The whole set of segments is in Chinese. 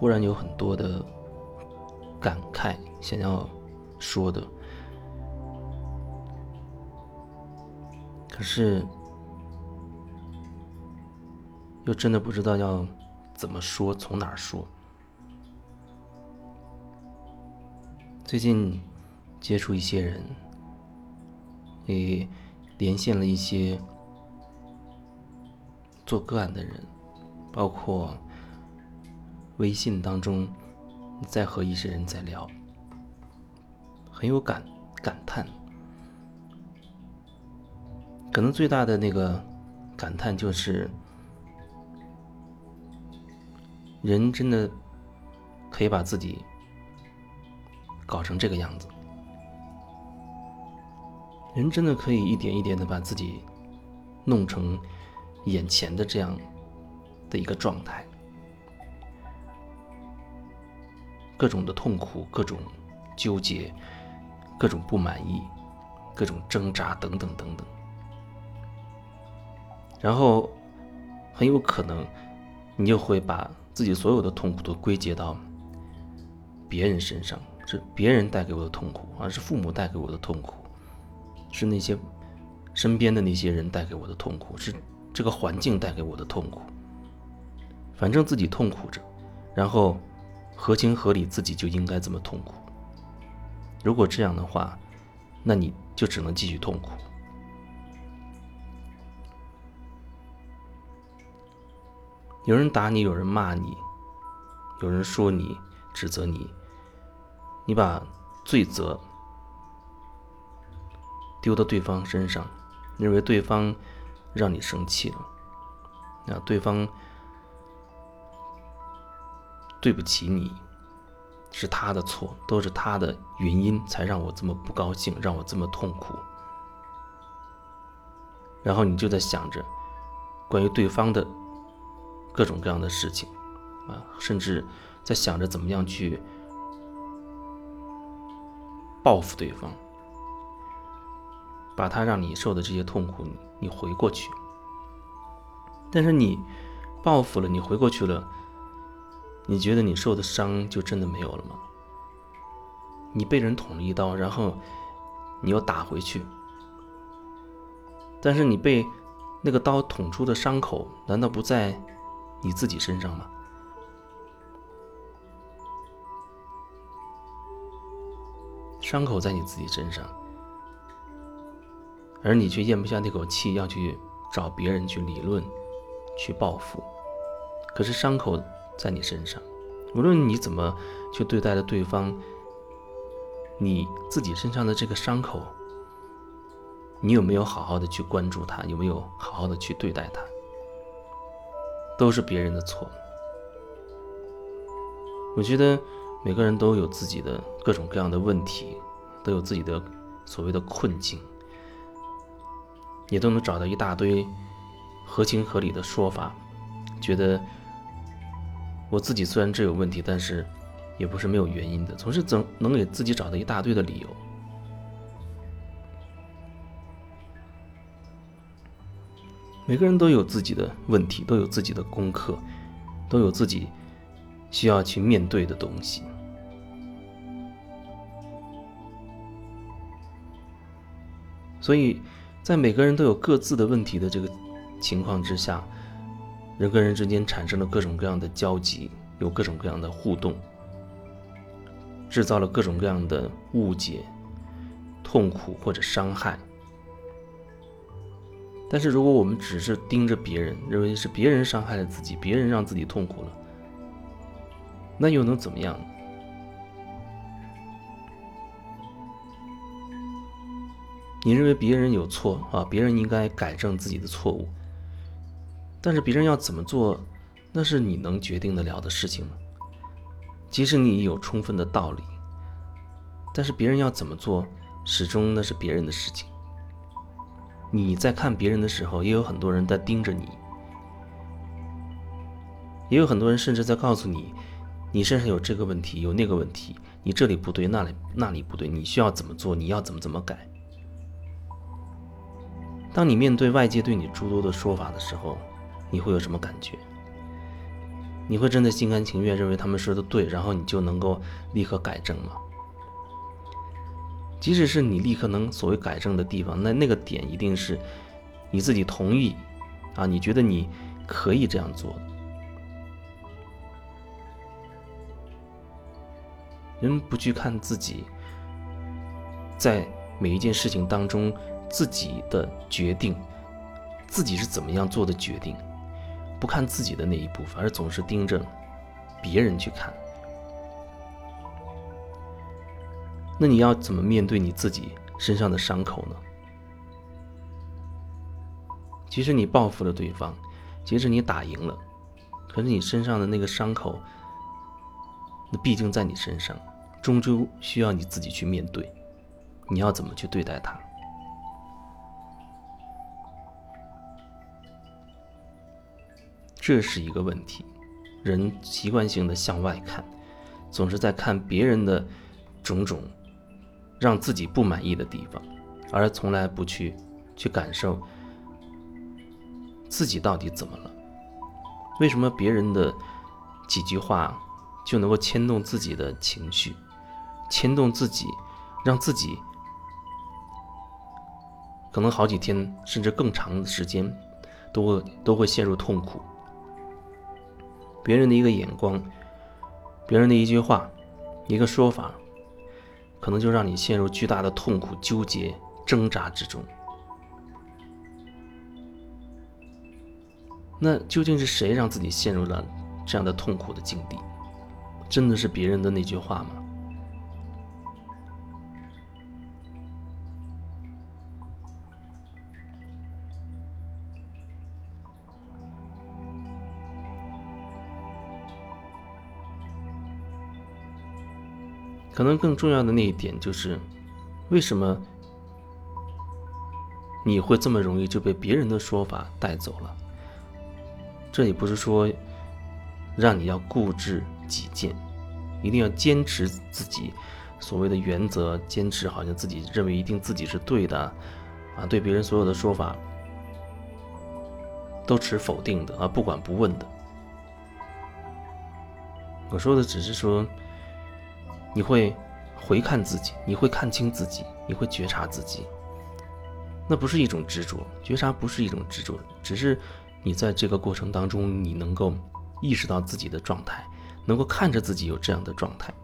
忽然有很多的感慨想要说的，可是又真的不知道要怎么说，从哪儿说。最近接触一些人，也连线了一些做个案的人，包括微信当中在和一些人在聊，很有感感叹。可能最大的那个感叹就是，人真的可以把自己。搞成这个样子，人真的可以一点一点的把自己弄成眼前的这样的一个状态，各种的痛苦，各种纠结，各种不满意，各种挣扎，等等等等，然后很有可能你就会把自己所有的痛苦都归结到别人身上。是别人带给我的痛苦，而是父母带给我的痛苦，是那些身边的那些人带给我的痛苦，是这个环境带给我的痛苦。反正自己痛苦着，然后合情合理，自己就应该这么痛苦。如果这样的话，那你就只能继续痛苦。有人打你，有人骂你，有人说你，指责你。你把罪责丢到对方身上，认为对方让你生气了，那对方对不起你，是他的错，都是他的原因才让我这么不高兴，让我这么痛苦。然后你就在想着关于对方的各种各样的事情啊，甚至在想着怎么样去。报复对方，把他让你受的这些痛苦，你回过去。但是你报复了，你回过去了，你觉得你受的伤就真的没有了吗？你被人捅了一刀，然后你又打回去，但是你被那个刀捅出的伤口，难道不在你自己身上吗？伤口在你自己身上，而你却咽不下那口气，要去找别人去理论、去报复。可是伤口在你身上，无论你怎么去对待了对方，你自己身上的这个伤口，你有没有好好的去关注它？有没有好好的去对待它？都是别人的错。我觉得。每个人都有自己的各种各样的问题，都有自己的所谓的困境，也都能找到一大堆合情合理的说法，觉得我自己虽然这有问题，但是也不是没有原因的，总是总能给自己找到一大堆的理由。每个人都有自己的问题，都有自己的功课，都有自己需要去面对的东西。所以，在每个人都有各自的问题的这个情况之下，人跟人之间产生了各种各样的交集，有各种各样的互动，制造了各种各样的误解、痛苦或者伤害。但是，如果我们只是盯着别人，认为是别人伤害了自己，别人让自己痛苦了，那又能怎么样？你认为别人有错啊？别人应该改正自己的错误。但是别人要怎么做，那是你能决定得了的事情吗？即使你有充分的道理，但是别人要怎么做，始终那是别人的事情。你在看别人的时候，也有很多人在盯着你，也有很多人甚至在告诉你，你身上有这个问题，有那个问题，你这里不对，那里那里不对，你需要怎么做，你要怎么怎么改。当你面对外界对你诸多的说法的时候，你会有什么感觉？你会真的心甘情愿认为他们说的对，然后你就能够立刻改正吗？即使是你立刻能所谓改正的地方，那那个点一定是你自己同意啊，你觉得你可以这样做。人不去看自己在每一件事情当中自己的决定，自己是怎么样做的决定，不看自己的那一部分，而总是盯着别人去看。那你要怎么面对你自己身上的伤口呢？即使你报复了对方，即使你打赢了，可是你身上的那个伤口，那毕竟在你身上，终究需要你自己去面对。你要怎么去对待它？这是一个问题。人习惯性的向外看，总是在看别人的种种。让自己不满意的地方，而从来不去去感受自己到底怎么了？为什么别人的几句话就能够牵动自己的情绪，牵动自己，让自己可能好几天甚至更长的时间都会都会陷入痛苦？别人的一个眼光，别人的一句话，一个说法。可能就让你陷入巨大的痛苦、纠结、挣扎之中。那究竟是谁让自己陷入了这样的痛苦的境地？真的是别人的那句话吗？可能更重要的那一点就是，为什么你会这么容易就被别人的说法带走了？这也不是说让你要固执己见，一定要坚持自己所谓的原则，坚持好像自己认为一定自己是对的啊，对别人所有的说法都持否定的啊，不管不问的。我说的只是说。你会回看自己，你会看清自己，你会觉察自己。那不是一种执着，觉察不是一种执着，只是你在这个过程当中，你能够意识到自己的状态，能够看着自己有这样的状态。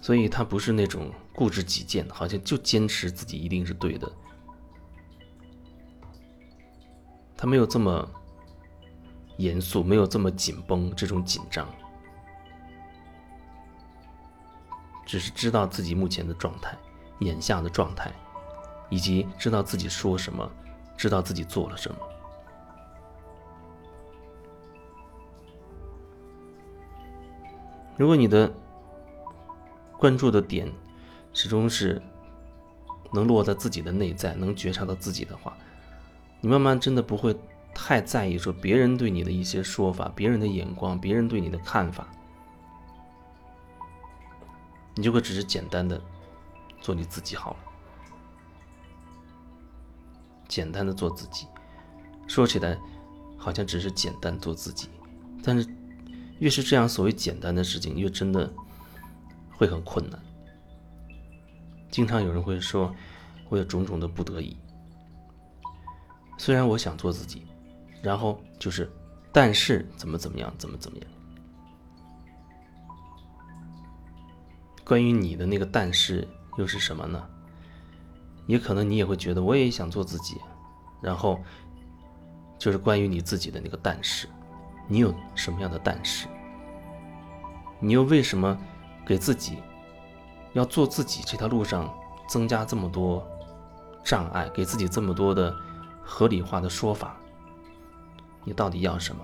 所以，他不是那种固执己见，好像就坚持自己一定是对的。他没有这么严肃，没有这么紧绷，这种紧张。只是知道自己目前的状态，眼下的状态，以及知道自己说什么，知道自己做了什么。如果你的关注的点始终是能落在自己的内在，能觉察到自己的话，你慢慢真的不会太在意说别人对你的一些说法、别人的眼光、别人对你的看法。你就会只是简单的做你自己好了，简单的做自己。说起来好像只是简单做自己，但是越是这样所谓简单的事情，越真的会很困难。经常有人会说，我有种种的不得已。虽然我想做自己，然后就是，但是怎么怎么样，怎么怎么样。关于你的那个但是又是什么呢？也可能你也会觉得我也想做自己，然后就是关于你自己的那个但是，你有什么样的但是？你又为什么给自己要做自己这条路上增加这么多障碍，给自己这么多的合理化的说法？你到底要什么？